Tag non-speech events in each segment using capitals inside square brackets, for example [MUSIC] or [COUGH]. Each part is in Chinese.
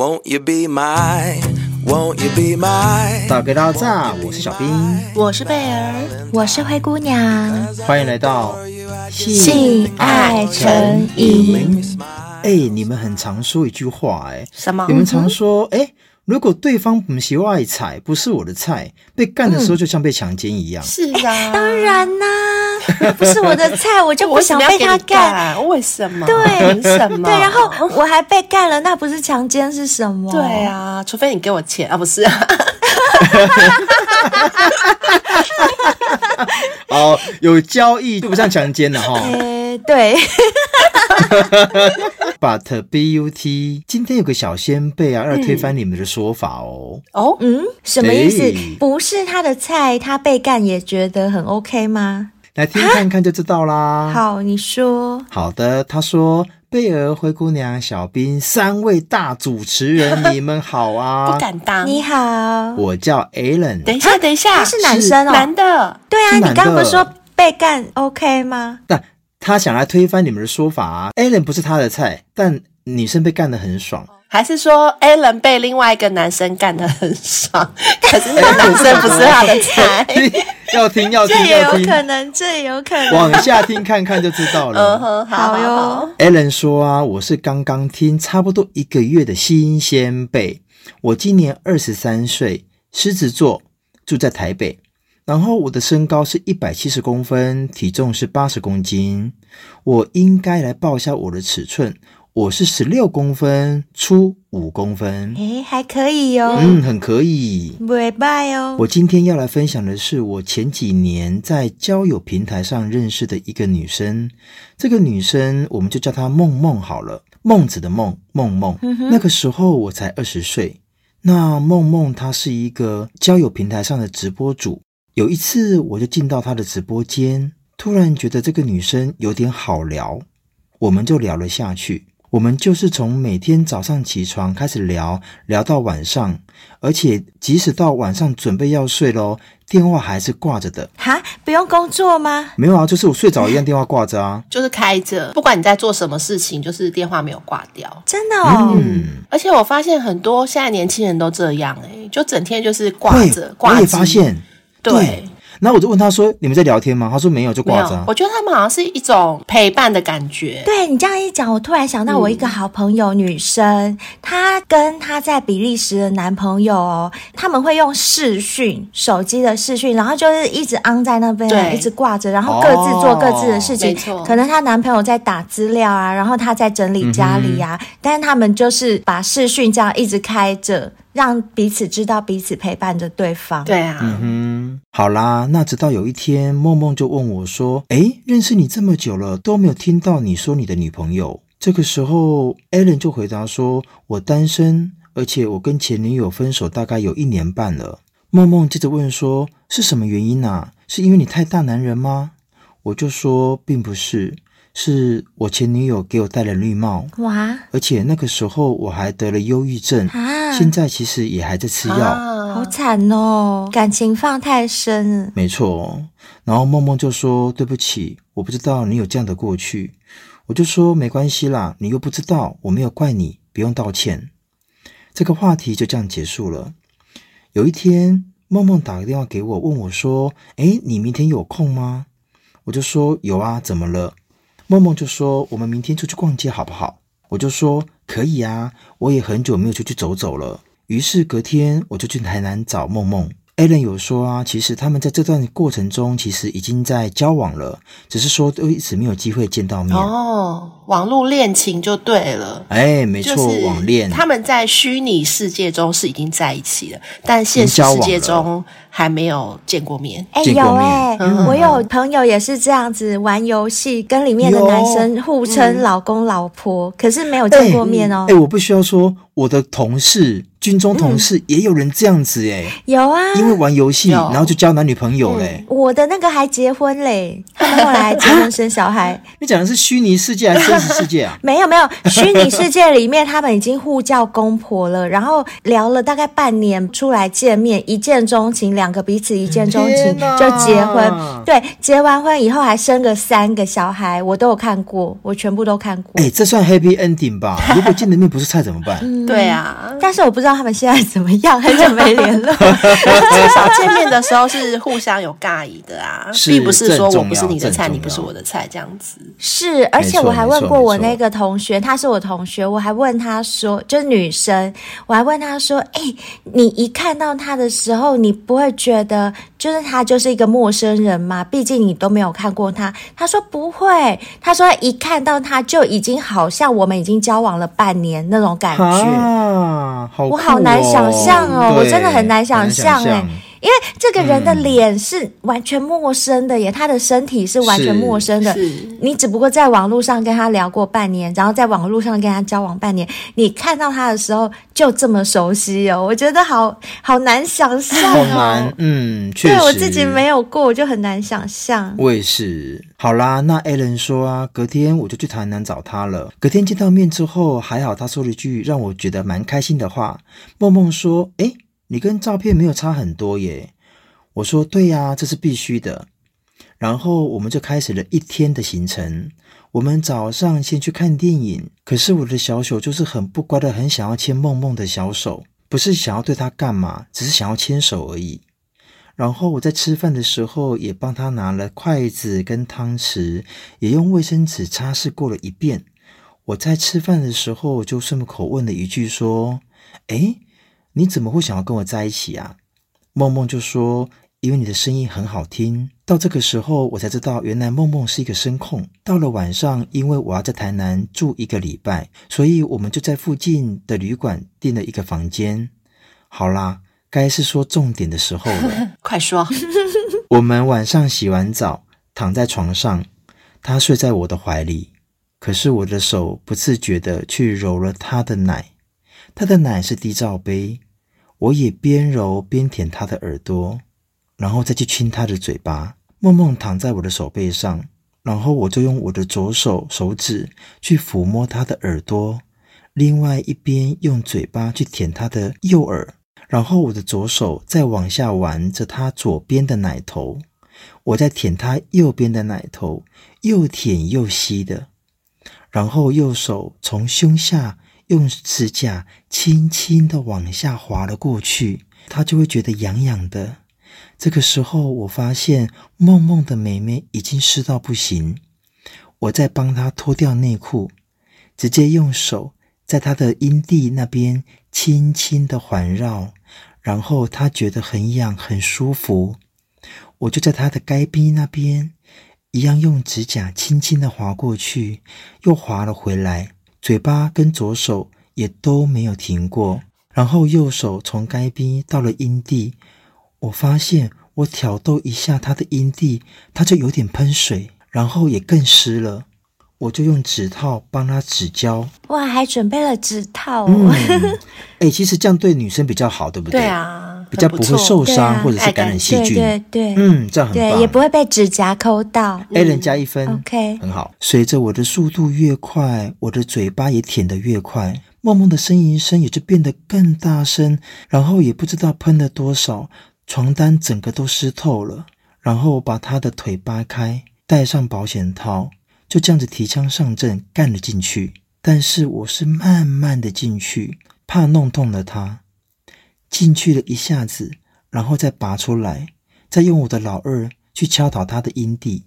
Won't you be my, won't you be my 大家好，我是小兵，我是贝儿，我是灰姑娘，欢迎来到性爱成瘾。哎，你们很常说一句话，哎，什么？你们常说，哎。如果对方不喜欢爱踩，不是我的菜，被干的时候就像被强奸一样。嗯、是啊，当然啦、啊，不是我的菜，我就不想被他干。为什么？对，凭什么？对，然后 [LAUGHS] 我还被干了，那不是强奸是什么？对啊，除非你给我钱啊，不是、啊。[LAUGHS] 哦，有交易就不像强奸了哈。呃，[LAUGHS] 对。But but 今天有个小先辈啊，要推翻你们的说法哦。哦，嗯，什么意思？不是他的菜，他被干也觉得很 OK 吗？来听看看就知道啦。好，你说。好的，他说：“贝儿、灰姑娘、小兵三位大主持人，[LAUGHS] 你们好啊！”不敢当。你好，我叫 Alan。等一下，等一下，他是男生哦，男的。对啊，你刚刚不是说被干 OK 吗？但他想来推翻你们的说法啊，Alan 不是他的菜，但女生被干得很爽，还是说 Alan 被另外一个男生干得很爽，[LAUGHS] 可是那个男生不是他的菜？[LAUGHS] 要听要听，这也有可能，这也有可能，往下听看看就知道了。[LAUGHS] 嗯哼，好哟。Alan 说啊，我是刚刚听差不多一个月的新鲜辈，我今年二十三岁，狮子座，住在台北。然后我的身高是一百七十公分，体重是八十公斤。我应该来报一下我的尺寸，我是十六公分，粗五公分。诶，还可以哟。嗯，很可以。不会败哦。我今天要来分享的是我前几年在交友平台上认识的一个女生。这个女生我们就叫她梦梦好了，孟子的梦，梦梦。嗯。那个时候我才二十岁。那梦梦她是一个交友平台上的直播主。有一次，我就进到她的直播间，突然觉得这个女生有点好聊，我们就聊了下去。我们就是从每天早上起床开始聊，聊到晚上，而且即使到晚上准备要睡喽，电话还是挂着的。哈，不用工作吗？没有啊，就是我睡着一样，电话挂着啊，[LAUGHS] 就是开着，不管你在做什么事情，就是电话没有挂掉。真的哦，嗯，而且我发现很多现在年轻人都这样，欸，诶就整天就是挂着，挂着。我也发现。对，然后我就问他说：“你们在聊天吗？”他说：“没有，就挂着啊。”我觉得他们好像是一种陪伴的感觉。对，你这样一讲，我突然想到我一个好朋友，女生，她跟她在比利时的男朋友哦，他们会用视讯，手机的视讯，然后就是一直安在那边，一直挂着，然后各自做各自的事情。没错，可能她男朋友在打资料啊，然后她在整理家里啊，但是他们就是把视讯这样一直开着。让彼此知道彼此陪伴着对方。对啊，嗯哼，好啦，那直到有一天，梦梦就问我说：“诶，认识你这么久了，都没有听到你说你的女朋友。”这个时候，Allen 就回答说：“我单身，而且我跟前女友分手大概有一年半了。”梦梦接着问说：“是什么原因啊？是因为你太大男人吗？”我就说：“并不是。”是我前女友给我戴了绿帽，哇！而且那个时候我还得了忧郁症，啊！现在其实也还在吃药，啊，好惨哦！感情放太深，没错。然后梦梦就说：“对不起，我不知道你有这样的过去。”我就说：“没关系啦，你又不知道，我没有怪你，不用道歉。”这个话题就这样结束了。有一天，梦梦打个电话给我，问我说：“诶，你明天有空吗？”我就说：“有啊，怎么了？”梦梦就说：“我们明天出去逛街好不好？”我就说：“可以啊，我也很久没有出去走走了。”于是隔天我就去台南找梦梦。Allen 有说啊，其实他们在这段过程中，其实已经在交往了，只是说都一直没有机会见到面。哦，网络恋情就对了。哎，没错，就是、网恋。他们在虚拟世界中是已经在一起了，但现实世界中还没有见过面。哎，有哎、欸嗯，我有朋友也是这样子玩游戏，跟里面的男生互称老公老婆，嗯、可是没有见过面哦。哎，我不需要说，我的同事。军中同事也有人这样子哎、欸，有啊，因为玩游戏，然后就交男女朋友嘞、欸。我的那个还结婚嘞，他们后来还结婚生小孩。[LAUGHS] 你讲的是虚拟世界还是真实世界啊？[LAUGHS] 没有没有，虚拟世界里面他们已经互叫公婆了，然后聊了大概半年，出来见面，一见钟情，两个彼此一见钟情就结婚。对，结完婚以后还生个三个小孩，我都有看过，我全部都看过。哎、欸，这算 happy ending 吧？[LAUGHS] 如果见的面不是菜怎么办？嗯、对啊，但是我不知道。他们现在怎么样？很久没联络。[LAUGHS] 至少见面的时候是互相有尬意的啊，并不是说我不是你的菜，你不是我的菜这样子。是，而且我还问过我那个同学，她是我同学，我还问她说，就是女生，我还问她说，哎、欸，你一看到她的时候，你不会觉得就是她就是一个陌生人吗？毕竟你都没有看过她。她说不会，她说一看到她就已经好像我们已经交往了半年那种感觉。啊，好。好难想象哦，我真的很难想象哎，因为这个人的脸是完全陌生的耶，嗯、他的身体是完全陌生的。你只不过在网络上跟他聊过半年，然后在网络上跟他交往半年，你看到他的时候就这么熟悉哦，我觉得好好难想象哦。好难，嗯，确实。对我自己没有过，我就很难想象。我也是。好啦，那 Allen 说啊，隔天我就去台南找他了。隔天见到面之后，还好他说了一句让我觉得蛮开心的话。梦梦说：“诶，你跟照片没有差很多耶。”我说：“对呀，这是必须的。”然后我们就开始了一天的行程。我们早上先去看电影，可是我的小手就是很不乖的，很想要牵梦梦的小手，不是想要对她干嘛，只是想要牵手而已。然后我在吃饭的时候也帮她拿了筷子跟汤匙，也用卫生纸擦拭过了一遍。我在吃饭的时候就顺口问了一句说：“诶，你怎么会想要跟我在一起啊？”梦梦就说：“因为你的声音很好听。”到这个时候，我才知道原来梦梦是一个声控。到了晚上，因为我要在台南住一个礼拜，所以我们就在附近的旅馆订了一个房间。好啦，该是说重点的时候了，[LAUGHS] 快说。[LAUGHS] 我们晚上洗完澡，躺在床上，他睡在我的怀里，可是我的手不自觉的去揉了他的奶，他的奶是低罩杯，我也边揉边舔他的耳朵，然后再去亲他的嘴巴。梦梦躺在我的手背上，然后我就用我的左手手指去抚摸他的耳朵，另外一边用嘴巴去舔他的右耳，然后我的左手再往下玩着他左边的奶头，我在舔他右边的奶头，又舔又吸的，然后右手从胸下用指甲轻轻的往下滑了过去，她就会觉得痒痒的。这个时候，我发现梦梦的妹妹已经湿到不行。我在帮她脱掉内裤，直接用手在她的阴蒂那边轻轻的环绕，然后她觉得很痒，很舒服。我就在她的该边那边，一样用指甲轻轻的划过去，又划了回来，嘴巴跟左手也都没有停过。然后右手从该边到了阴蒂。我发现我挑逗一下他的阴蒂，他就有点喷水，然后也更湿了。我就用指套帮他指交。哇，还准备了指套哦。嗯，哎，其实这样对女生比较好，对不对？对啊，比较不会受伤或者是感染细菌。对对，对，嗯，这样很棒，对，也不会被指甲抠到。A，人加一分。OK，很好。随着我的速度越快，我的嘴巴也舔得越快，梦梦的呻吟声也就变得更大声，然后也不知道喷了多少。床单整个都湿透了，然后我把他的腿扒开，戴上保险套，就这样子提枪上阵干了进去。但是我是慢慢的进去，怕弄痛了他。进去了一下子，然后再拔出来，再用我的老二去敲打他的阴蒂，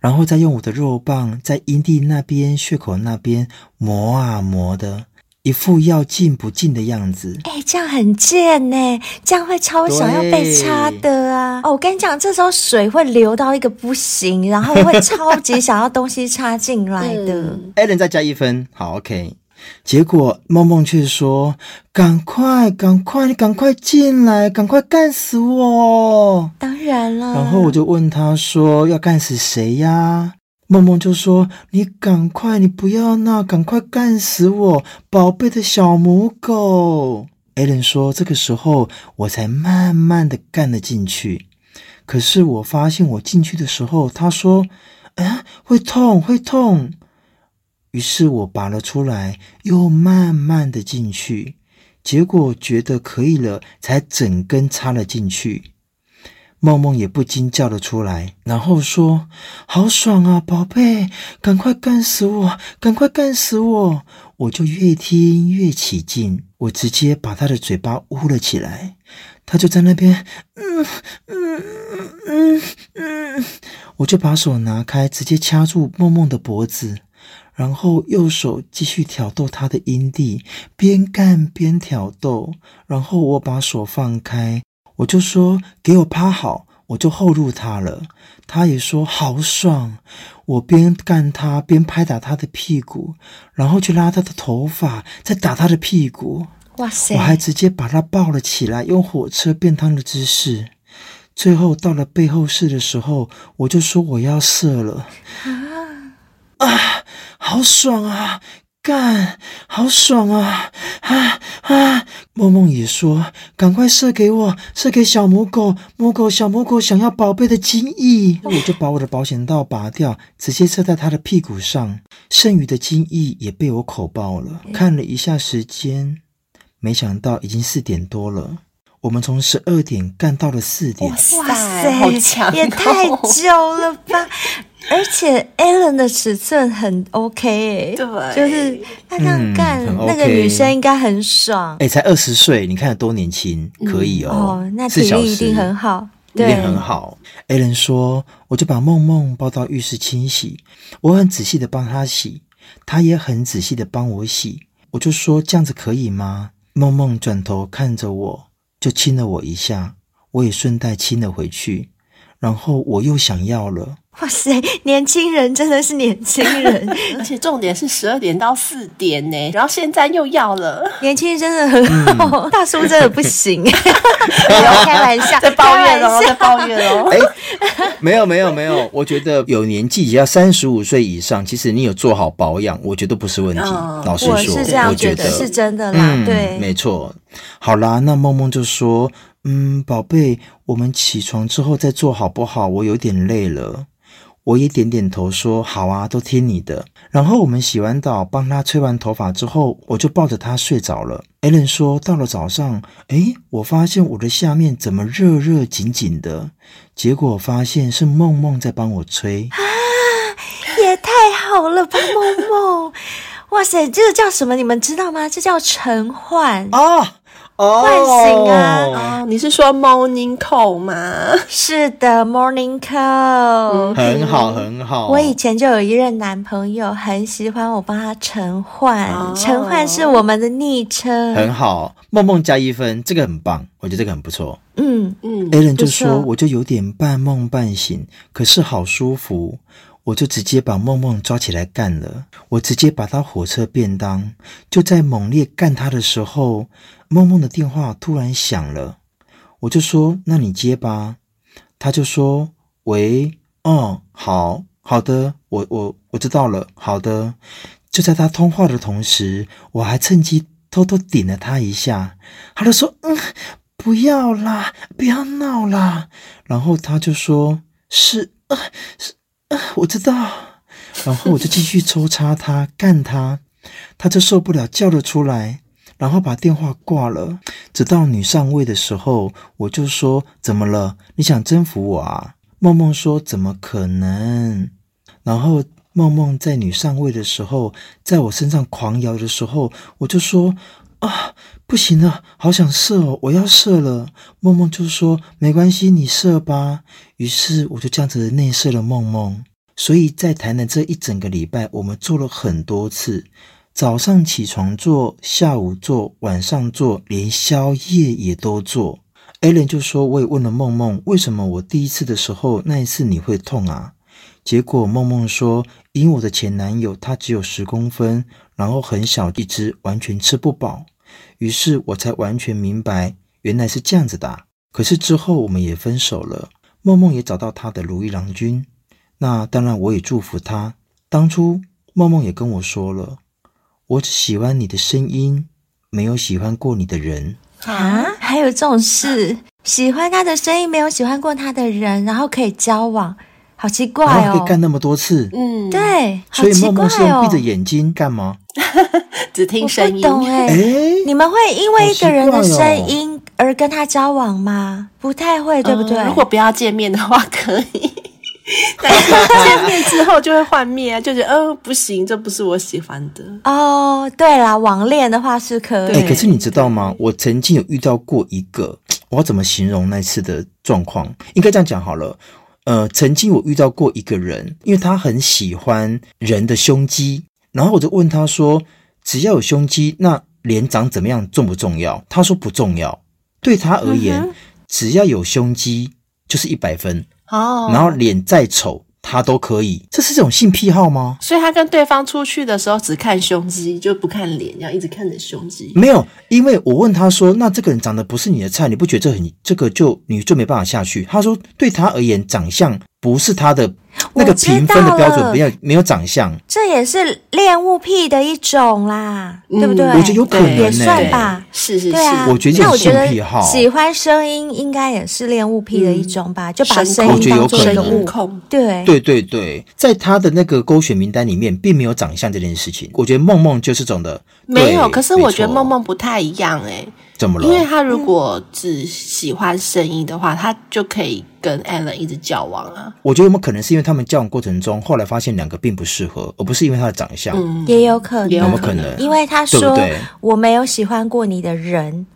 然后再用我的肉棒在阴蒂那边、血口那边磨啊磨的，一副要进不进的样子。哎，这样很贱呢，这样会超想要被插的啊！哦，我跟你讲，这时候水会流到一个不行，然后会超级想要东西插进来的。[LAUGHS] 艾伦再加一分，好，OK。结果梦梦却说：“赶快，赶快，你赶快进来，赶快干死我！”当然了。然后我就问他说：“要干死谁呀？”梦梦就说：“你赶快，你不要闹，赶快干死我，宝贝的小母狗。”艾伦说：“这个时候我才慢慢的干了进去。可是我发现我进去的时候，他说：‘哎，会痛，会痛。’”于是我拔了出来，又慢慢的进去，结果觉得可以了，才整根插了进去。梦梦也不禁叫了出来，然后说：“好爽啊，宝贝，赶快干死我，赶快干死我！”我就越听越起劲，我直接把他的嘴巴捂了起来，他就在那边，嗯嗯嗯嗯，我就把手拿开，直接掐住梦梦的脖子。然后右手继续挑逗他的阴蒂，边干边挑逗。然后我把手放开，我就说：“给我趴好。”我就后入他了。他也说：“好爽。”我边干他边拍打他的屁股，然后去拉他的头发，再打他的屁股。哇塞！我还直接把他抱了起来，用火车便当的姿势。最后到了背后式的时候，我就说我要射了。啊！啊好爽啊！干，好爽啊！啊啊！梦梦也说：“赶快射给我，射给小母狗，母狗小母狗想要宝贝的精液。”我就把我的保险套拔掉，直接射在它的屁股上，剩余的精液也被我口爆了。看了一下时间，没想到已经四点多了。我们从十二点干到了四点，哇塞，好强，也太久了吧！[LAUGHS] 而且 Alan 的尺寸很 OK，对，就是他这样干，嗯 OK、那个女生应该很爽。哎，才二十岁，你看有多年轻，可以哦。嗯、哦，那体力一定很好，对，一定很好。Alan 说，我就把梦梦抱到浴室清洗，我很仔细的帮她洗，她也很仔细的帮我洗。我就说这样子可以吗？梦梦转头看着我，就亲了我一下，我也顺带亲了回去，然后我又想要了。哇塞，年轻人真的是年轻人，[LAUGHS] 而且重点是十二点到四点呢，然后现在又要了，年轻人真的很好，嗯、[LAUGHS] 大叔真的不行，[LAUGHS] 不要开玩笑，在抱怨哦，在抱怨哦，哎，没有没有没有，我觉得有年纪只要三十五岁以上，其实你有做好保养，我觉得不是问题。哦、老实说，我是这样觉得，觉得。是真的啦，嗯、对，没错。好啦，那梦梦就说，嗯，宝贝，我们起床之后再做好不好？我有点累了。我也点点头说：“好啊，都听你的。”然后我们洗完澡，帮他吹完头发之后，我就抱着他睡着了。艾伦说：“到了早上，诶，我发现我的下面怎么热热紧紧的？结果发现是梦梦在帮我吹啊！也太好了吧，梦梦！哇塞，这个叫什么？你们知道吗？这叫晨唤啊！”唤醒啊！哦，你是说 morning call 吗？是的，morning call，很好很好。我以前就有一任男朋友，很喜欢我帮他晨唤，晨唤是我们的昵称。很好，梦梦加一分，这个很棒，我觉得这个很不错。嗯嗯，Allen 就说，我就有点半梦半醒，可是好舒服。我就直接把梦梦抓起来干了，我直接把他火车便当。就在猛烈干他的时候，梦梦的电话突然响了，我就说：“那你接吧。”他就说：“喂，哦，好好的，我我我知道了，好的。”就在他通话的同时，我还趁机偷偷顶了他一下，他就说：“嗯，不要啦，不要闹啦。”然后他就说：“是啊，是。”我知道，然后我就继续抽插他，干他，他就受不了，叫了出来，然后把电话挂了。直到女上位的时候，我就说：“怎么了？你想征服我啊？”梦梦说：“怎么可能？”然后梦梦在女上位的时候，在我身上狂摇的时候，我就说：“啊，不行了，好想射哦，我要射了。”梦梦就说：“没关系，你射吧。”于是我就这样子内射了梦梦。所以在台南这一整个礼拜，我们做了很多次，早上起床做，下午做，晚上做，连宵夜也都做。Allen 就说：“我也问了梦梦，为什么我第一次的时候那一次你会痛啊？”结果梦梦说：“因为我的前男友他只有十公分，然后很小一只，完全吃不饱。于是我才完全明白，原来是这样子的啊。可是之后我们也分手了，梦梦也找到她的如意郎君。那当然，我也祝福他。当初梦梦也跟我说了，我只喜欢你的声音，没有喜欢过你的人。”啊，还有这种事？喜欢他的声音，没有喜欢过他的人，然后可以交往，好奇怪哦！可以干那么多次，嗯，对，所以梦梦是用闭着眼睛哦、干嘛？[LAUGHS] 只听声音。懂哎，诶你们会因为一个人的声音而跟他交往吗？不太会，对不对？嗯、如果不要见面的话，可以。[LAUGHS] 但是见面之后就会幻灭啊，就觉得嗯、呃、不行，这不是我喜欢的哦。对啦，网恋的话是可以。哎，可是你知道吗？我曾经有遇到过一个，[TSK] 我要怎么形容那次的状况？应该这样讲好了。呃，曾经我遇到过一个人，因为他很喜欢人的胸肌，然后我就问他说：“只要有胸肌，那脸长怎么样重不重要？”他说不重要，对他而言，嗯、只要有胸肌就是一百分。哦，然后脸再丑，他都可以，这是这种性癖好吗？所以他跟对方出去的时候只看胸肌，就不看脸，要一直看着胸肌。没有，因为我问他说：“那这个人长得不是你的菜，你不觉得这很这个就你就没办法下去？”他说：“对他而言，长相不是他的。”那个评分的标准没有没有长相，这也是恋物癖的一种啦，嗯、对不对？我觉得有可能、欸，也算吧。是是是，对啊、我觉得这是性癖好。喜欢声音应该也是恋物癖的一种吧？嗯、就把声音当做一个物控。对对对对，在他的那个勾选名单里面，并没有长相这件事情。我觉得梦梦就是这种的，没有。可是我觉得梦梦不太一样、欸，哎。怎么了？因为他如果只喜欢声音的话，他就可以跟 Allen 一直交往啊。我觉得有没有可能是因为他们交往过程中，后来发现两个并不适合，而不是因为他的长相？嗯，也有可能，有没有可能？因为他说，对对？我没有喜欢过你的人，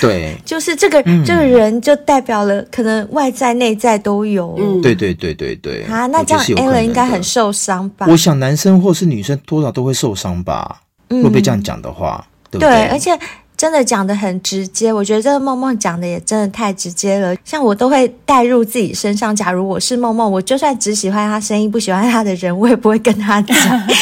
对，[LAUGHS] 就是这个、嗯、这个人就代表了可能外在内在都有。嗯，对对对对对。啊，那这样 Allen 应该很受伤吧？我想男生或是女生多少都会受伤吧。嗯，如果被这样讲的话，对不对？对，而且。真的讲的很直接，我觉得这个梦梦讲的也真的太直接了。像我都会带入自己身上，假如我是梦梦，我就算只喜欢他声音，不喜欢他的人，我也不会跟他讲。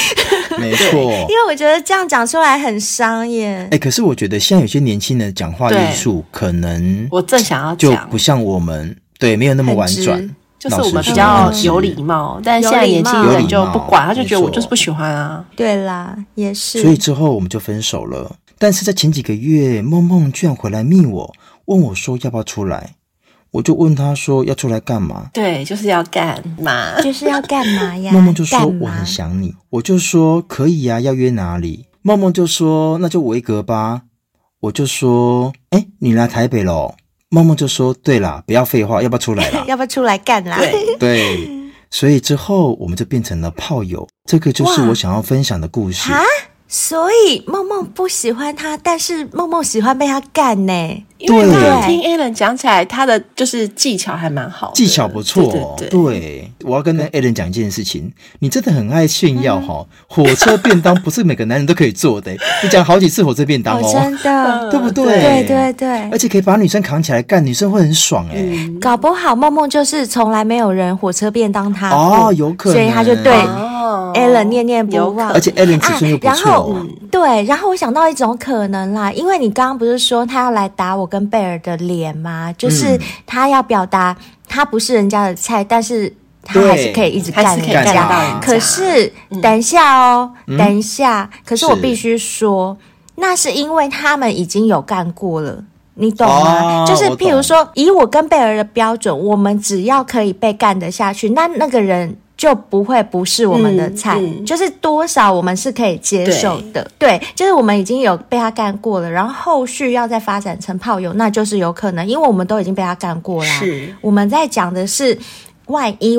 [LAUGHS] 没错，[LAUGHS] 因为我觉得这样讲出来很伤耶。哎，可是我觉得现在有些年轻人讲话艺术可能，我正想要讲，就不像我们，对，没有那么婉转，就是我们比较有礼貌。但是现在年轻人就不管，他就觉得我就是不喜欢啊。对啦，也是。所以之后我们就分手了。但是在前几个月，梦梦居然回来密我，问我说要不要出来，我就问他说要出来干嘛？对，就是要干嘛？就是要干嘛呀？[LAUGHS] 梦梦就说我很想你，我就说可以呀，要约哪里？梦梦就说那就维格吧，我就说哎，你来台北喽？梦梦就说对啦，不要废话，要不要出来啦？[LAUGHS] 要不要出来干啦？对 [LAUGHS] 对，所以之后我们就变成了炮友，这个就是我想要分享的故事。所以梦梦不喜欢他，但是梦梦喜欢被他干呢。因为刚刚听 Allen 讲起来，他的就是技巧还蛮好，技巧不错。对，对，对，对，我要跟 Allen 讲一件事情，你真的很爱炫耀哈。火车便当不是每个男人都可以做的，[LAUGHS] 你讲好几次火车便当哦，真的，对不对？对对对，而且可以把女生扛起来干，女生会很爽哎。搞不好梦梦就是从来没有人火车便当他哦，有可能，所以他就对 Allen 念念不忘，而且 Allen 尺寸又不错。对，然后我想到一种可能啦，因为你刚刚不是说他要来打我跟贝尔的脸吗？就是他要表达他不是人家的菜，但是他还是可以一直干人家。可是等一下哦，等一下，可是我必须说，那是因为他们已经有干过了，你懂吗？就是譬如说，以我跟贝尔的标准，我们只要可以被干得下去，那那个人。就不会不是我们的菜，嗯嗯、就是多少我们是可以接受的，对，对，就是我们已经有被他干过了，然后后续要再发展成炮友，那就是有可能，因为我们都已经被他干过了。是，我们在讲的是，万一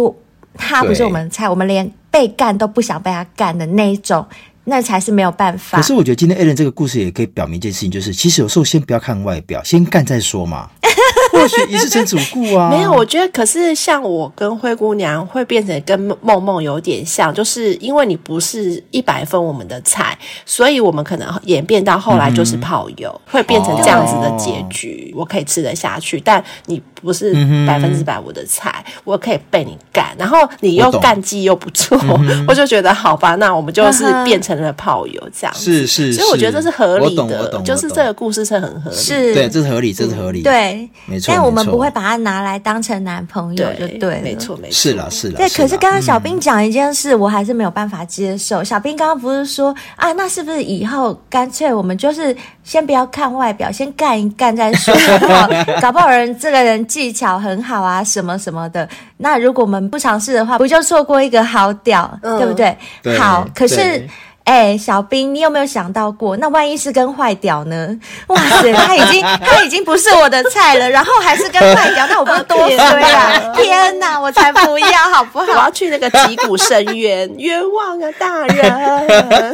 他不是我们的菜，我们连被干都不想被他干的那一种，那才是没有办法。可是我觉得今天 Allen 这个故事也可以表明一件事情，就是其实有时候先不要看外表，先干再说嘛。[LAUGHS] 或许一世成主顾啊。[LAUGHS] 没有，我觉得可是像我跟灰姑娘会变成跟梦梦有点像，就是因为你不是一百分我们的菜，所以我们可能演变到后来就是泡友，嗯、会变成这样子的结局，哦、我可以吃得下去，但你不是百分之百我的菜，嗯、我可以被你干，然后你又干技又不错，我，嗯、我就觉得好吧，那我们就是变成了炮友这样子，是是，所以我觉得这是合理的，就是这个故事是很合理，是，对，这是合理，这是合理，对，没错，但我们不会把它拿来当成男朋友，就对，没错没错，是了是了，对。可是刚刚小兵讲一件事，我还是没有办法接受。小兵刚刚不是说啊，那是不是以后干脆我们就是先不要看外表，先干一干再说，[LAUGHS] 好不好？搞不好人这个人技巧很好啊，什么什么的。那如果我们不尝试的话，不就错过一个好屌，对不对？好，可是。哎、欸，小兵，你有没有想到过？那万一是跟坏屌呢？[LAUGHS] 哇塞，他已经他已经不是我的菜了，然后还是跟坏屌，那我不是多衰啊！[LAUGHS] 天哪，我才不要，好不好？我要去那个击鼓深渊，[LAUGHS] 冤枉啊，大人！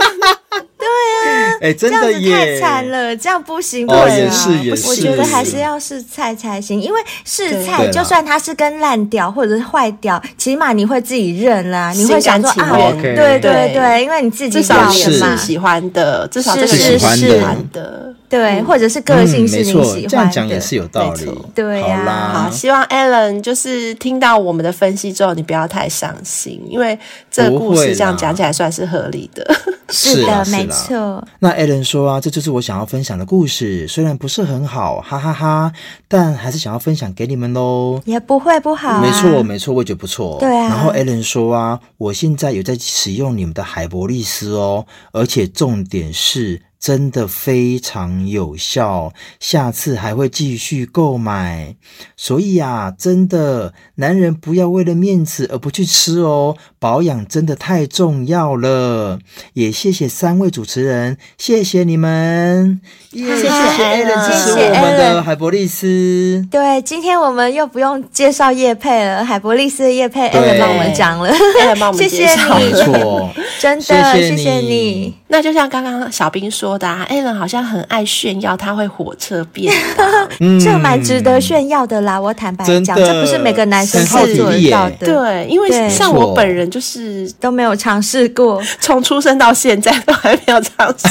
对啊，哎、欸，真的耶，太惨了，这样不行，哦，也是也是，我觉得还是要试菜才行，因为试菜，就算它是跟烂掉或者是坏掉，起码你会自己认啦，你会想说啊，对对对，因为你自己知道是喜欢的，至少这个是喜欢的。对，或者是个性是你喜欢的，嗯、这样讲也是有道理。对呀、啊，好，希望 Alan 就是听到我们的分析之后，你不要太伤心，因为这个故事这样讲起来算是合理的。[LAUGHS] 是的，没错。那 Alan 说啊，这就是我想要分享的故事，虽然不是很好，哈哈哈哈，但还是想要分享给你们喽。也不会不好、啊，没错没错，我觉得不错。对啊。然后 Alan 说啊，我现在有在使用你们的海博利斯哦，而且重点是。真的非常有效，下次还会继续购买。所以啊，真的，男人不要为了面子而不去吃哦，保养真的太重要了。也谢谢三位主持人，谢谢你们，谢谢 Alan 支持我们的海博利斯。对，今天我们又不用介绍叶佩了，海博利斯的叶佩 Alan 帮我们讲了。帮我们 [LAUGHS] 介绍了，谢谢你，真的谢谢你。那就像刚刚小兵说的，Alan 好像很爱炫耀，他会火车便当，[LAUGHS] 嗯、这蛮值得炫耀的啦。我坦白讲，这不是每个男生可以做得到的。对，因为像我本人就是都没有尝试过，[LAUGHS] 从出生到现在都还没有尝试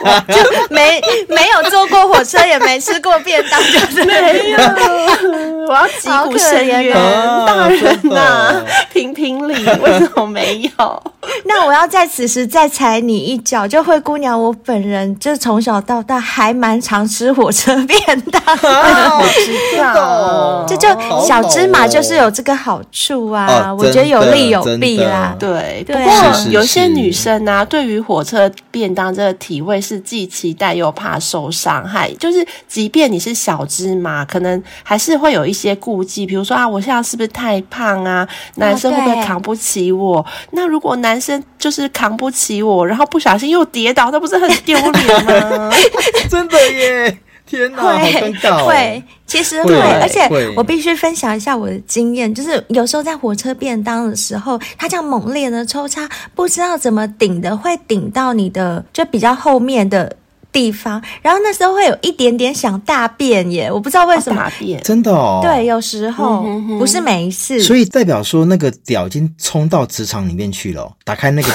过，[LAUGHS] 就没没有坐过火车，也没吃过便当，就是没有。[LAUGHS] 我要击鼓深渊，大人呐、啊，评评理，为什么没有？那我要在此时再踩你一脚，就灰姑娘，我本人就从小到大还蛮常吃火车便当，我知道，这就小芝麻就是有这个好处啊，我觉得有利有弊啦。对，不过有些女生啊，对于火车便当这个体位是既期待又怕受伤害，就是即便你是小芝麻，可能还是会有一些顾忌，比如说啊，我现在是不是太胖啊？男生会不会扛不起我？那如果男生就是扛不起我，然后不小心又跌倒，那不是很丢脸吗？[LAUGHS] 真的耶！天哪，会好尴尬哦。会，其实会，会而且我必须分享一下我的经验，就是有时候在火车便当的时候，它这样猛烈的抽插，不知道怎么顶的，会顶到你的就比较后面的。地方，然后那时候会有一点点想大便耶，我不知道为什么。大便，真的哦。对，有时候不是每一次。所以代表说那个屌已经冲到职场里面去了，打开那个，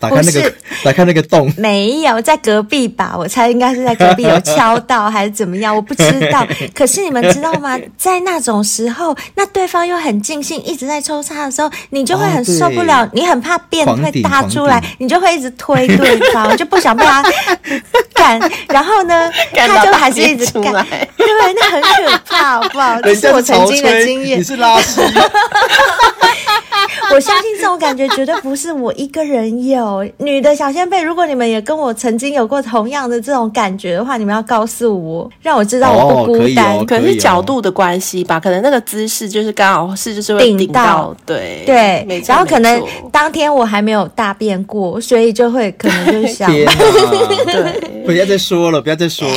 打开那个，打开那个洞。没有，在隔壁吧？我猜应该是在隔壁有敲到还是怎么样？我不知道。[LAUGHS] 可是你们知道吗？在那种时候，那对方又很尽兴，一直在抽插的时候，你就会很受不了，你很怕便会搭出来，你就会一直推对方，就不想被他干。[LAUGHS] 然后呢，他就还是一直干，对，那很可怕，好不好？这是我曾经的经验。你是拉稀。[LAUGHS] [LAUGHS] 我相信这种感觉绝对不是我一个人有。女的小仙贝，如果你们也跟我曾经有过同样的这种感觉的话，你们要告诉我，让我知道我不孤单。可能是角度的关系吧，可能那个姿势就是刚好是就是会顶到，对对。然后可能当天我还没有大便过，所以就会可能就想，[LAUGHS] 对，不要再说了，不要再说了。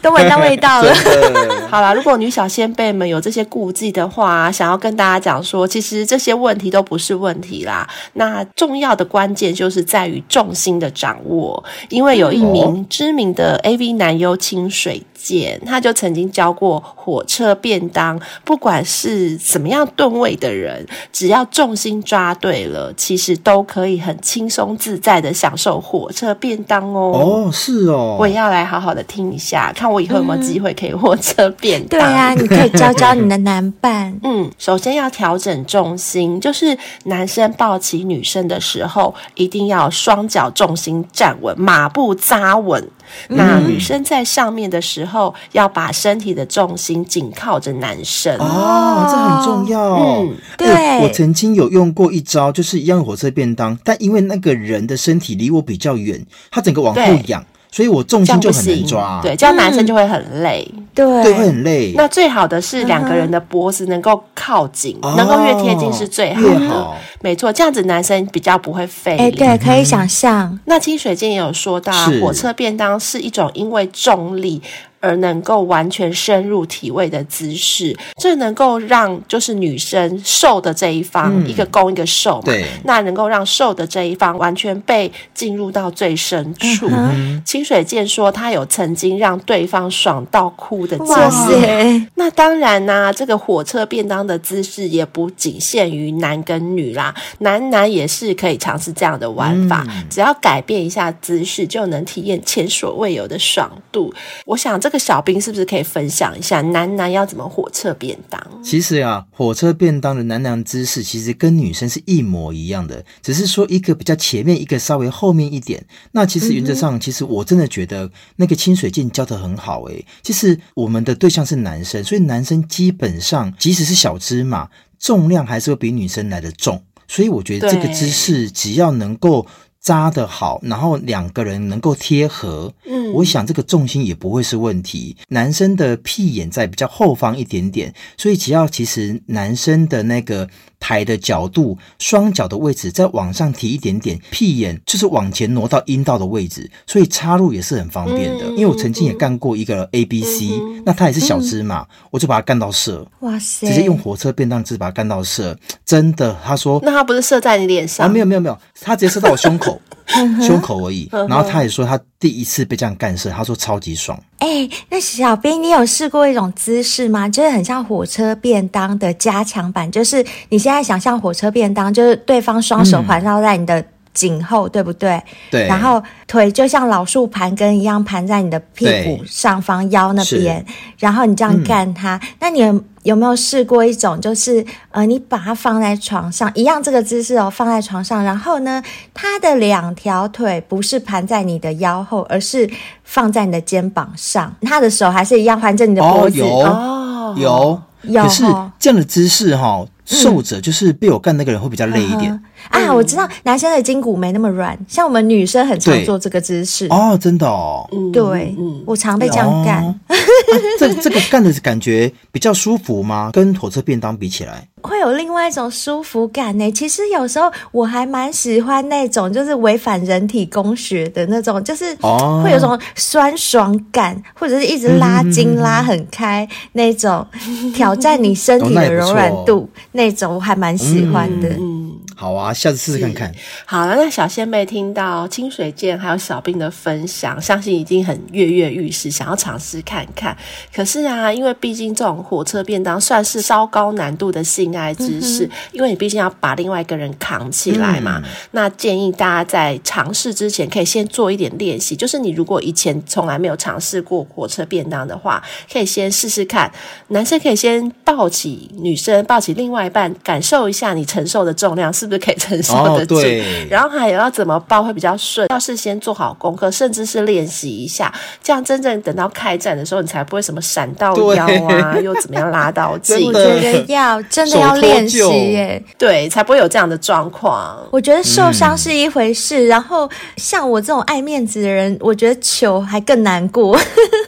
[LAUGHS] 都闻到味道了。[LAUGHS] 好啦，如果女小仙贝们有这些顾忌的话，想要跟大家讲说，其实这些问题都不是问题啦。那重要的关键就是在于重心的掌握，因为有一名知名的 AV 男优清水健，他就曾经教过火车便当，不管是怎么样吨位的人，只要重心抓对了，其实都可以很轻松自在的享受火车便当哦。哦，是哦，我也要来好好的听一下，看我以后有没有机会可以火车便当。对啊，你可以教教你的男伴。[LAUGHS] 嗯，首先要调整重心，就是男生抱起女生的时候，一定要双脚重心站稳，马步扎稳。那女生在上面的时候，要把身体的重心紧靠着男生哦，这很重要。嗯，对，欸，我曾经有用过一招，就是一样火车便当，但因为那个人的身体离我比较远，他整个往后仰。所以我重心就很难抓，对，这样男生就会很累，嗯、对，对，会很累。那最好的是两个人的脖子能够靠近，嗯、能够越贴近是最好的，哦、没错，这样子男生比较不会费力。哎，对，可以想象。那清水健也有说到，火车便当是一种因为重力。而能够完全深入体位的姿势，这能够让就是女生瘦的这一方，嗯、一个攻一个受嘛，对，那能够让瘦的这一方完全被进入到最深处。嗯、清水健说，他有曾经让对方爽到哭的经验。那当然呢、啊，这个火车便当的姿势也不仅限于男跟女啦，男男也是可以尝试这样的玩法，嗯、只要改变一下姿势，就能体验前所未有的爽度。我想这。这个小兵是不是可以分享一下男男要怎么火车便当？其实啊，火车便当的男男姿势其实跟女生是一模一样的，只是说一个比较前面，一个稍微后面一点。那其实原则上，其实我真的觉得那个清水镜教的很好诶。其实我们的对象是男生，所以男生基本上即使是小芝麻，重量还是会比女生来的重。所以我觉得这个姿势只要能够。扎的好，然后两个人能够贴合，嗯，我想这个重心也不会是问题。男生的屁眼在比较后方一点点，所以只要其实男生的那个抬的角度，双脚的位置再往上提一点点，屁眼就是往前挪到阴道的位置，所以插入也是很方便的。嗯、因为我曾经也干过一个 A B C，、嗯、那他也是小芝麻，嗯、我就把它干到射，哇塞，直接用火车便当直接把它干到射，真的，他说，那他不是射在你脸上？啊，没有没有没有，他直接射到我胸口。[LAUGHS] 胸口而已，然后他也说他第一次被这样干射，他说超级爽。哎、欸，那小兵，你有试过一种姿势吗？就是很像火车便当的加强版，就是你现在想象火车便当，就是对方双手环绕在你的颈后，嗯、对不对？对。然后腿就像老树盘根一样盘在你的屁股上方腰那边，然后你这样干他，嗯、那你。有没有试过一种，就是呃，你把它放在床上，一样这个姿势哦，放在床上，然后呢，它的两条腿不是盘在你的腰后，而是放在你的肩膀上，他的手还是一样环着你的脖子。哦，有有有，可是这样的姿势哈、哦。受者就是被我干那个人会比较累一点、嗯、啊！我知道男生的筋骨没那么软，像我们女生很常做这个姿势哦，真的哦，对，嗯、我常被这样干。哦啊、这 [LAUGHS] 这个干的感觉比较舒服吗？跟火车便当比起来？会有另外一种舒服感呢。其实有时候我还蛮喜欢那种，就是违反人体工学的那种，就是会有种酸爽感，哦、或者是一直拉筋拉很开那种，挑战你身体的柔软度、哦、那，那种，我还蛮喜欢的。嗯，好啊，下次试试看看。好了，那小仙妹听到清水健还有小兵的分享，相信已经很跃跃欲试，想要尝试看看。可是啊，因为毕竟这种火车便当算是稍高难度的性爱姿势，嗯、因为你毕竟要把另外一个人扛起来嘛。嗯、那建议大家在尝试之前，可以先做一点练习。就是你如果以前从来没有尝试过火车便当的话，可以先试试看。男生可以先抱起女生，抱起另外一半，感受一下你承受的重量是不是可以承受得住。哦、对。然后还有要怎么抱会比较顺，要事先做好功课，甚至是练习一下，这样真正等到开战的时候，你才不会什么闪到腰啊，又怎么样拉到筋。[LAUGHS] 我觉得要真的。要练习耶，对，才不会有这样的状况。我觉得受伤是一回事，嗯、然后像我这种爱面子的人，我觉得糗还更难过。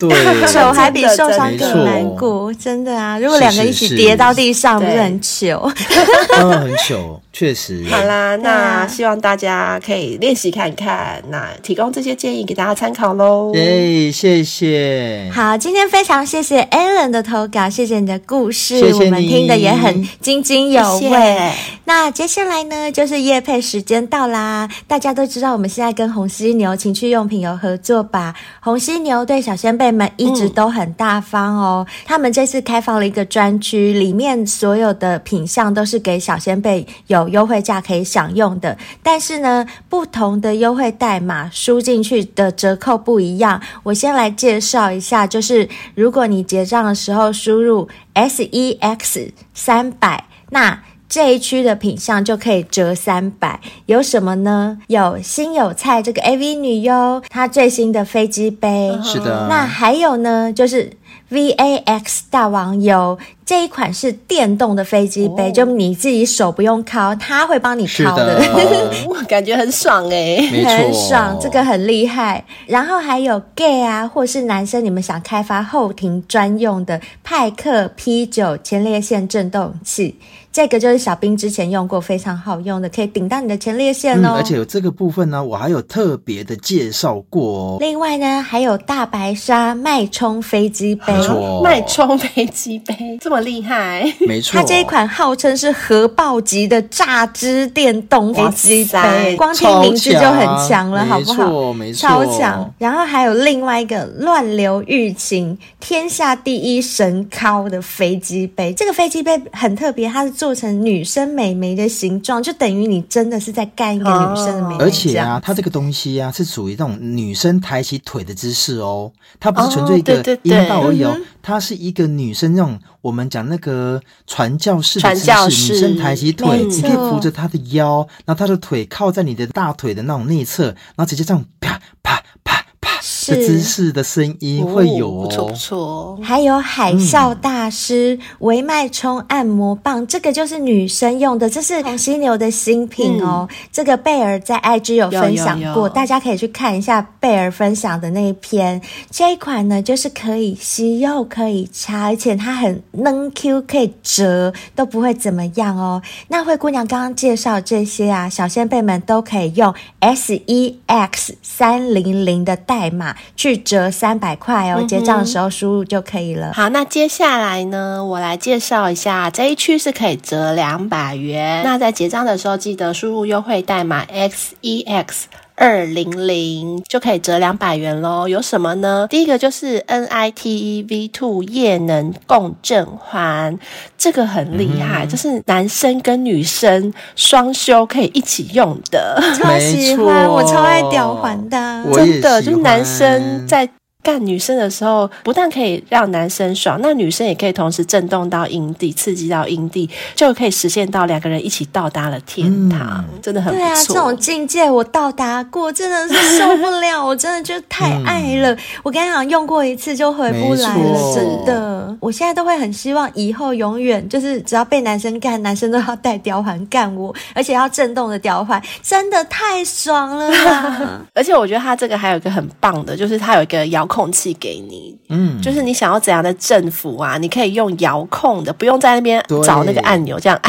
对，[LAUGHS] 糗还比受伤更难过，真的，啊！如果两个一起跌到地上，不是很糗？[LAUGHS] 嗯，很糗。确实。好啦，那啊希望大家可以练习看看，那提供这些建议给大家参考喽。耶，谢谢。好，今天非常谢谢 Alan 的投稿，谢谢你的故事，谢谢我们听的也很津津有味。谢谢那接下来呢，就是夜配时间到啦。大家都知道，我们现在跟红犀牛情趣用品有合作吧？红犀牛对小仙贝们一直都很大方哦。嗯、他们这次开放了一个专区，里面所有的品相都是给小仙贝有优惠价可以享用的。但是呢，不同的优惠代码输进去的折扣不一样。我先来介绍一下，就是如果你结账的时候输入 S E X 三百，那这一区的品相就可以折三百，有什么呢？有新有菜这个 AV 女优，她最新的飞机杯，是的。那还有呢，就是 VAX 大王油这一款是电动的飞机杯，哦、就你自己手不用敲，它会帮你敲的，的 [LAUGHS] 感觉很爽哎、欸，很爽，这个很厉害。然后还有 gay 啊，或是男生，你们想开发后庭专用的派克 P9 前列腺震动器。这个就是小兵之前用过，非常好用的，可以顶到你的前列腺哦。嗯，而且有这个部分呢，我还有特别的介绍过哦。另外呢，还有大白鲨脉冲飞机杯，没错，脉冲飞机杯这么厉害，没错。它这一款号称是核爆级的榨汁电动飞机杯，光听名字就很强了，好不好？没错，没错，超强。然后还有另外一个乱流欲情天下第一神尻的飞机杯，这个飞机杯很特别，它是。做成女生美眉的形状，就等于你真的是在干一个女生的美眉。而且啊，它这个东西啊，是属于那种女生抬起腿的姿势哦，它不是纯粹一个阴道而已哦，它是一个女生那种我们讲那个传教士的姿势，女生抬起腿，你可以扶着她的腰，然后她的腿靠在你的大腿的那种内侧，然后直接这样。这姿势的声音会有哦，不错不错。还有海啸大师微脉冲按摩棒，这个就是女生用的，这是红犀牛的新品哦。这个贝尔在 IG 有分享过，大家可以去看一下贝尔分享的那一篇。这一款呢，就是可以吸又可以插，而且它很嫩 Q，可以折都不会怎么样哦。那灰姑娘刚刚介绍这些啊，小仙贝们都可以用 SEX 三零零的代码去折三百块哦，结账的时候输入就可以了。好，那接下来呢，我来介绍一下这一区是可以折两百元。那在结账的时候，记得输入优惠代码 XEX 二零零就可以折两百元喽。有什么呢？第一个就是 NITEV Two 液能共振环，这个很厉害，就、嗯、是男生跟女生双修可以一起用的，超喜欢，我超爱吊环的，真的就是男生在。干女生的时候，不但可以让男生爽，那女生也可以同时震动到阴蒂，刺激到阴蒂，就可以实现到两个人一起到达了天堂，嗯、真的很不错。对啊，这种境界我到达过，真的是受不了，我真的就太爱了。嗯、我跟你讲，用过一次就回不来了，真的。我现在都会很希望以后永远就是只要被男生干，男生都要带吊环干我，而且要震动的吊环，真的太爽了。[LAUGHS] 而且我觉得他这个还有一个很棒的，就是他有一个遥。空气给你，嗯，就是你想要怎样的政府啊？你可以用遥控的，不用在那边找那个按钮，这样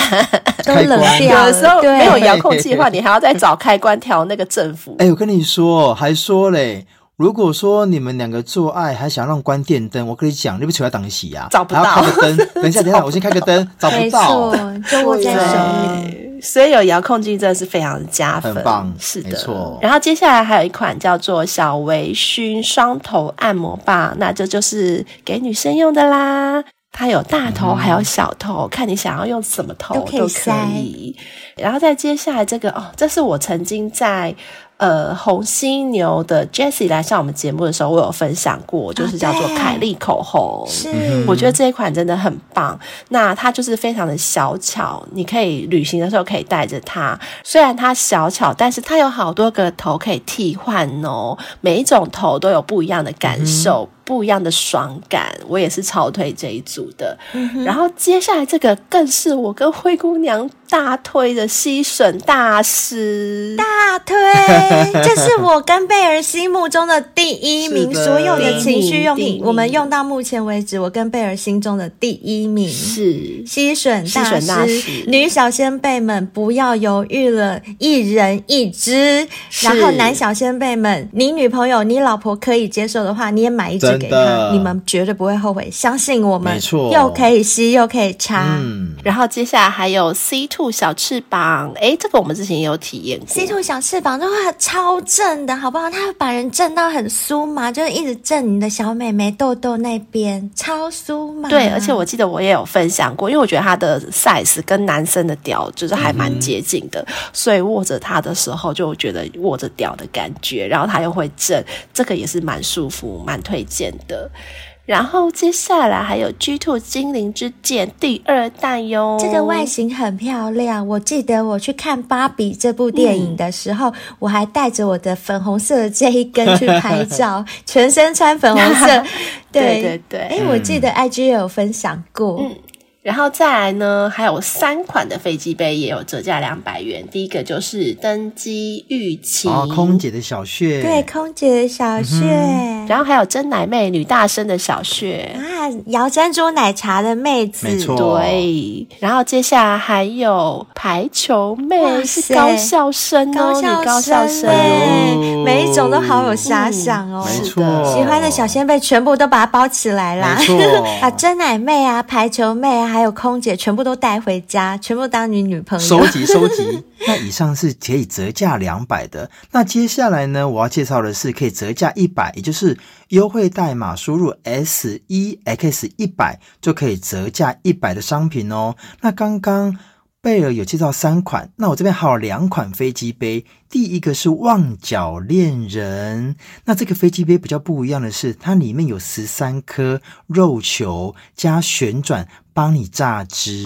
都冷掉。[LAUGHS] [LAUGHS] 有的时候没有遥控器的话，你还要再找开关调那个政府。[LAUGHS] 哎、欸，我跟你说，还说嘞，如果说你们两个做爱还想让关电灯，我跟你讲，你不起来挡洗呀？找不到。开个灯，等一下，等一下，我先开个灯，找不到。没错，就握在手里。所以有遥控器真的是非常的加分，很棒，是的。没错。然后接下来还有一款叫做小微醺双头按摩棒，那这就是给女生用的啦。它有大头，还有小头，嗯、看你想要用什么头都可以。可以然后再接下来这个哦，这是我曾经在。呃，红犀牛的 Jessie 来上我们节目的时候，我有分享过，就是叫做凯利口红。是，我觉得这一款真的很棒。那它就是非常的小巧，你可以旅行的时候可以带着它。虽然它小巧，但是它有好多个头可以替换哦，每一种头都有不一样的感受。嗯不一样的爽感，我也是超推这一组的。嗯、然后接下来这个更是我跟灰姑娘大推的吸吮大师，大推 [LAUGHS] 这是我跟贝尔心目中的第一名。所有的情绪用品，我们用到目前为止，我跟贝尔心中的第一名是吸吮大师，大师女小仙辈们不要犹豫了，一人一支。然后男小仙辈们，你女朋友、你老婆可以接受的话，你也买一支给她真的，你们绝对不会后悔，相信我们。没错又可以吸又可以插。嗯，然后接下来还有 C two 小翅膀，哎，这个我们之前也有体验过。C two 小翅膀的话超正的，好不好？它会把人震到很酥麻，就是一直震你的小美眉痘痘那边，超酥麻。对，而且我记得我也有分享过，因为我觉得它的 size 跟男生的屌就是还蛮接近的，嗯、所以握着它的时候就觉得握着屌的感觉，然后它又会震，这个也是蛮舒服、蛮推荐的。然后接下来还有 G Two 精灵之剑第二弹哟，这个外形很漂亮。我记得我去看芭比这部电影的时候，嗯、我还带着我的粉红色的这一根去拍照，[LAUGHS] 全身穿粉红色。对 [LAUGHS] 对对，哎、欸，我记得 IG 也有分享过。嗯然后再来呢，还有三款的飞机杯也有折价两百元。第一个就是登机玉琴，哦，空姐的小穴，对，空姐的小穴。嗯、然后还有真奶妹女大生的小穴啊，摇珍珠奶茶的妹子，没错，对。然后接下来还有排球妹，是高校生哦，高校生，高校生，每一种都好有遐想哦，没错。喜欢的小仙贝全部都把它包起来啦，没错。[LAUGHS] 啊，真奶妹啊，排球妹啊。还有空姐全部都带回家，全部当你女朋友。收集收集。[LAUGHS] 那以上是可以折价两百的。那接下来呢，我要介绍的是可以折价一百，也就是优惠代码输入 S E X 一百就可以折价一百的商品哦。那刚刚贝尔有介绍三款，那我这边还有两款飞机杯。第一个是旺角恋人，那这个飞机杯比较不一样的是，它里面有十三颗肉球加旋转。帮你榨汁。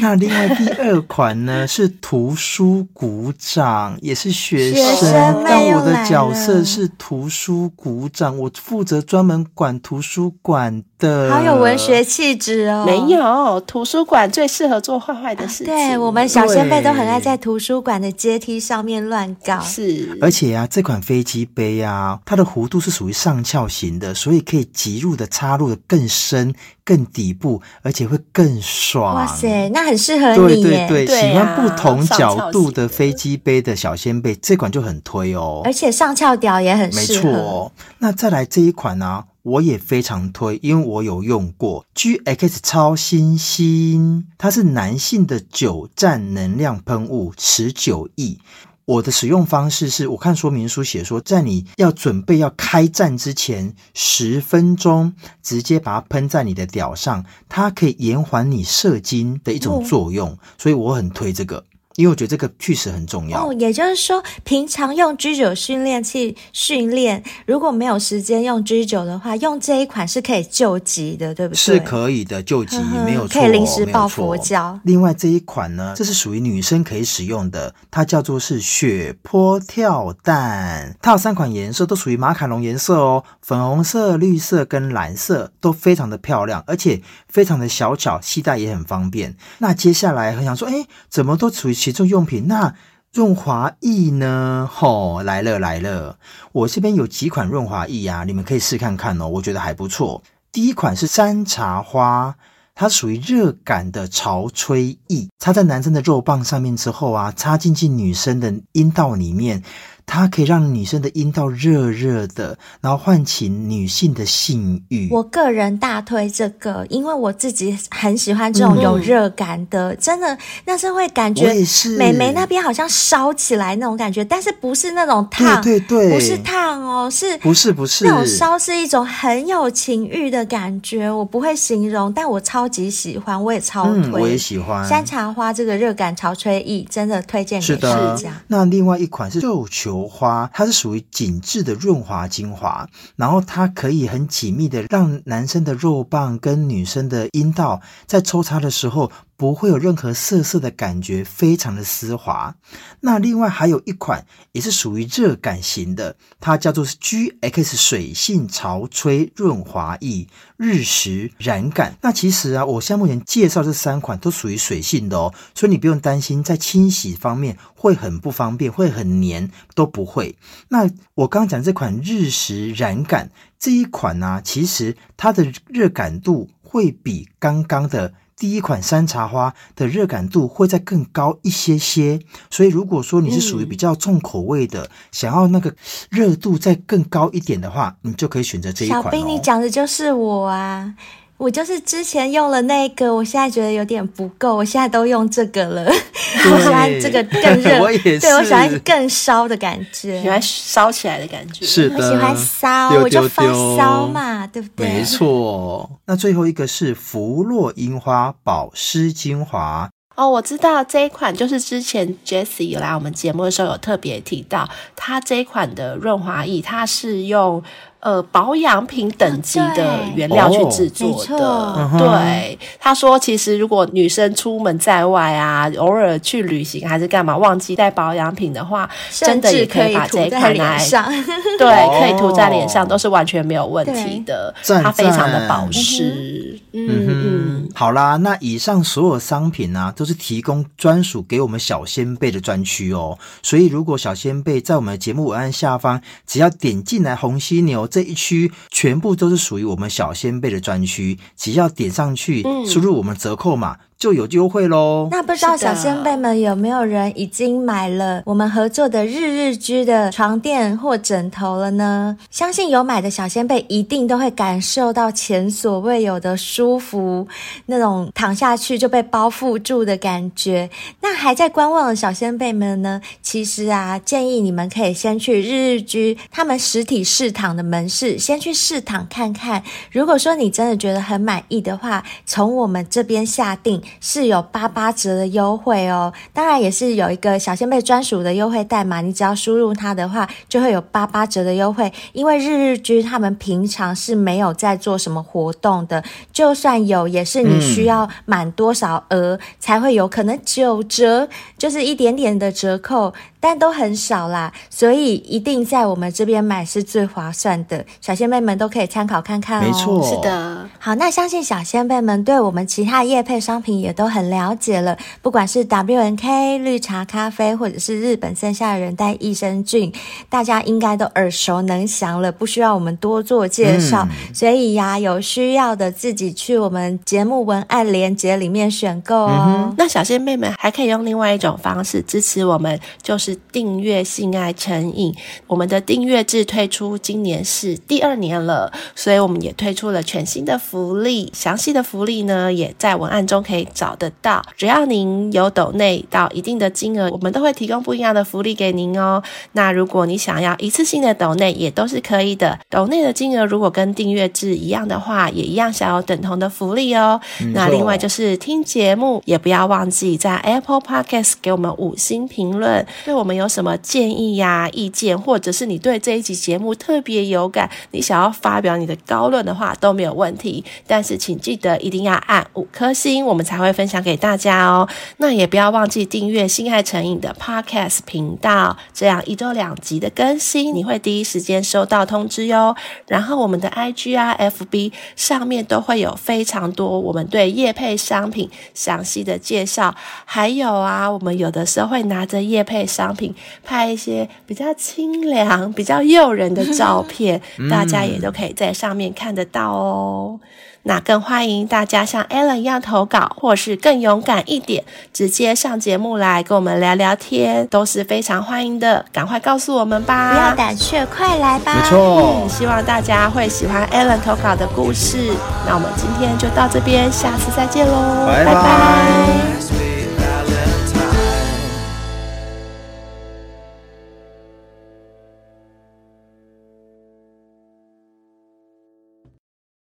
那另外第二款呢是图书股长，也是学生，但我的角色是图书股长，我负责专门管图书馆的。好有文学气质哦！没有，图书馆最适合做坏坏的事情。啊、对，我们小先辈都很爱在图书馆的阶梯上面乱搞。是，而且啊，这款飞机杯啊，它的弧度是属于上翘型的，所以可以急入的插入的更深。更底部，而且会更爽。哇塞，那很适合你。对对对，对啊、喜欢不同角度的飞机杯的小仙贝，这款就很推哦。而且上翘屌也很适合。没错、哦，那再来这一款呢、啊，我也非常推，因为我有用过 GX 超新星，它是男性的久站能量喷雾，持久力。我的使用方式是我看说明书写说，在你要准备要开战之前十分钟，直接把它喷在你的屌上，它可以延缓你射精的一种作用，哦、所以我很推这个。因为我觉得这个确实很重要。哦，也就是说，平常用 G 九训练器训练，如果没有时间用 G 九的话，用这一款是可以救急的，对不对？是可以的，救急没有错，[LAUGHS] 可以临时抱佛脚。另外这一款呢，这是属于女生可以使用的，它叫做是雪坡跳蛋，它有三款颜色，都属于马卡龙颜色哦，粉红色、绿色跟蓝色都非常的漂亮，而且非常的小巧，携带也很方便。那接下来很想说，哎，怎么都属于。洗漱用品，那润滑液呢？吼、来了来了！我这边有几款润滑液啊，你们可以试看看哦，我觉得还不错。第一款是山茶花，它属于热感的潮吹液，插在男生的肉棒上面之后啊，插进去女生的阴道里面。它可以让女生的阴道热热的，然后唤起女性的性欲。我个人大推这个，因为我自己很喜欢这种有热感的，嗯、真的那是会感觉美眉那边好像烧起来那种感觉，但是不是那种烫，对对对，不是烫哦，是不是不是那种烧是一种很有情欲的感觉，我不会形容，但我超级喜欢，我也超推，嗯、我也喜欢山茶花这个热感潮吹液，真的推荐给大家。那另外一款是绣球。花，它是属于紧致的润滑精华，然后它可以很紧密的让男生的肉棒跟女生的阴道在抽插的时候不会有任何涩涩的感觉，非常的丝滑。那另外还有一款也是属于热感型的，它叫做 GX 水性潮吹润滑液日食染感。那其实啊，我现在目前介绍这三款都属于水性的哦，所以你不用担心在清洗方面会很不方便，会很黏，都不会。那我刚刚讲这款日食染感这一款呢、啊，其实它的热感度会比刚刚的。第一款山茶花的热感度会再更高一些些，所以如果说你是属于比较重口味的，想要那个热度再更高一点的话，你就可以选择这一款、哦。小兵，你讲的就是我啊。我就是之前用了那个，我现在觉得有点不够，我现在都用这个了。我喜欢这个更热，[LAUGHS] 我也是。对，我喜欢更烧的感觉，喜欢烧起来的感觉。是的，我喜欢烧，丢丢丢我就发烧嘛，对不对？没错。那最后一个是芙洛樱花保湿精华。哦，我知道这一款就是之前 Jessie 来我们节目的时候有特别提到，它这一款的润滑液，它是用。呃，保养品等级的原料去制作的，哦、对他说，其实如果女生出门在外啊，偶尔去旅行还是干嘛，忘记带保养品的话，真的也可以把这一款来，[LAUGHS] 对，可以涂在脸上，都是完全没有问题的，它非常的保湿。嗯嗯，嗯，好啦，那以上所有商品呢、啊，都是提供专属给我们小仙贝的专区哦，所以如果小仙贝在我们的节目文案下方，只要点进来红犀牛。这一区全部都是属于我们小仙贝的专区，只要点上去，输入我们折扣码。就有优惠喽。那不知道小仙贝们有没有人已经买了我们合作的日日居的床垫或枕头了呢？相信有买的小仙贝一定都会感受到前所未有的舒服，那种躺下去就被包覆住的感觉。那还在观望的小仙贝们呢？其实啊，建议你们可以先去日日居他们实体试躺的门市，先去试躺看看。如果说你真的觉得很满意的话，从我们这边下定。是有八八折的优惠哦，当然也是有一个小仙贝专属的优惠代码，你只要输入它的话，就会有八八折的优惠。因为日日居他们平常是没有在做什么活动的，就算有，也是你需要满多少额才会有可能九折，就是一点点的折扣。但都很少啦，所以一定在我们这边买是最划算的。小仙妹们都可以参考看看哦。没错，是的。好，那相信小仙贝们对我们其他业配商品也都很了解了，不管是 WNK 绿茶咖啡，或者是日本剩下的人带益生菌，大家应该都耳熟能详了，不需要我们多做介绍。嗯、所以呀，有需要的自己去我们节目文案链接里面选购哦。嗯、那小仙妹们还可以用另外一种方式支持我们，就是。订阅性爱成瘾，我们的订阅制推出，今年是第二年了，所以我们也推出了全新的福利。详细的福利呢，也在文案中可以找得到。只要您有抖内到一定的金额，我们都会提供不一样的福利给您哦。那如果你想要一次性的抖内，也都是可以的。抖内的金额如果跟订阅制一样的话，也一样享有等同的福利哦。嗯、那另外就是听节目，也不要忘记在 Apple Podcast 给我们五星评论，对我们。有什么建议呀、意见，或者是你对这一集节目特别有感，你想要发表你的高论的话都没有问题。但是请记得一定要按五颗星，我们才会分享给大家哦。那也不要忘记订阅性爱成瘾的 Podcast 频道，这样一周两集的更新，你会第一时间收到通知哟。然后我们的 IG 啊、FB 上面都会有非常多我们对业配商品详细的介绍，还有啊，我们有的时候会拿着叶配商品。拍一些比较清凉、比较诱人的照片，大家也都可以在上面看得到哦。那更欢迎大家像 Alan 一样投稿，或是更勇敢一点，直接上节目来跟我们聊聊天，都是非常欢迎的。赶快告诉我们吧！不要胆怯，快来吧！没错，嗯，希望大家会喜欢 Alan 投稿的故事。那我们今天就到这边，下次再见喽，拜拜。拜拜。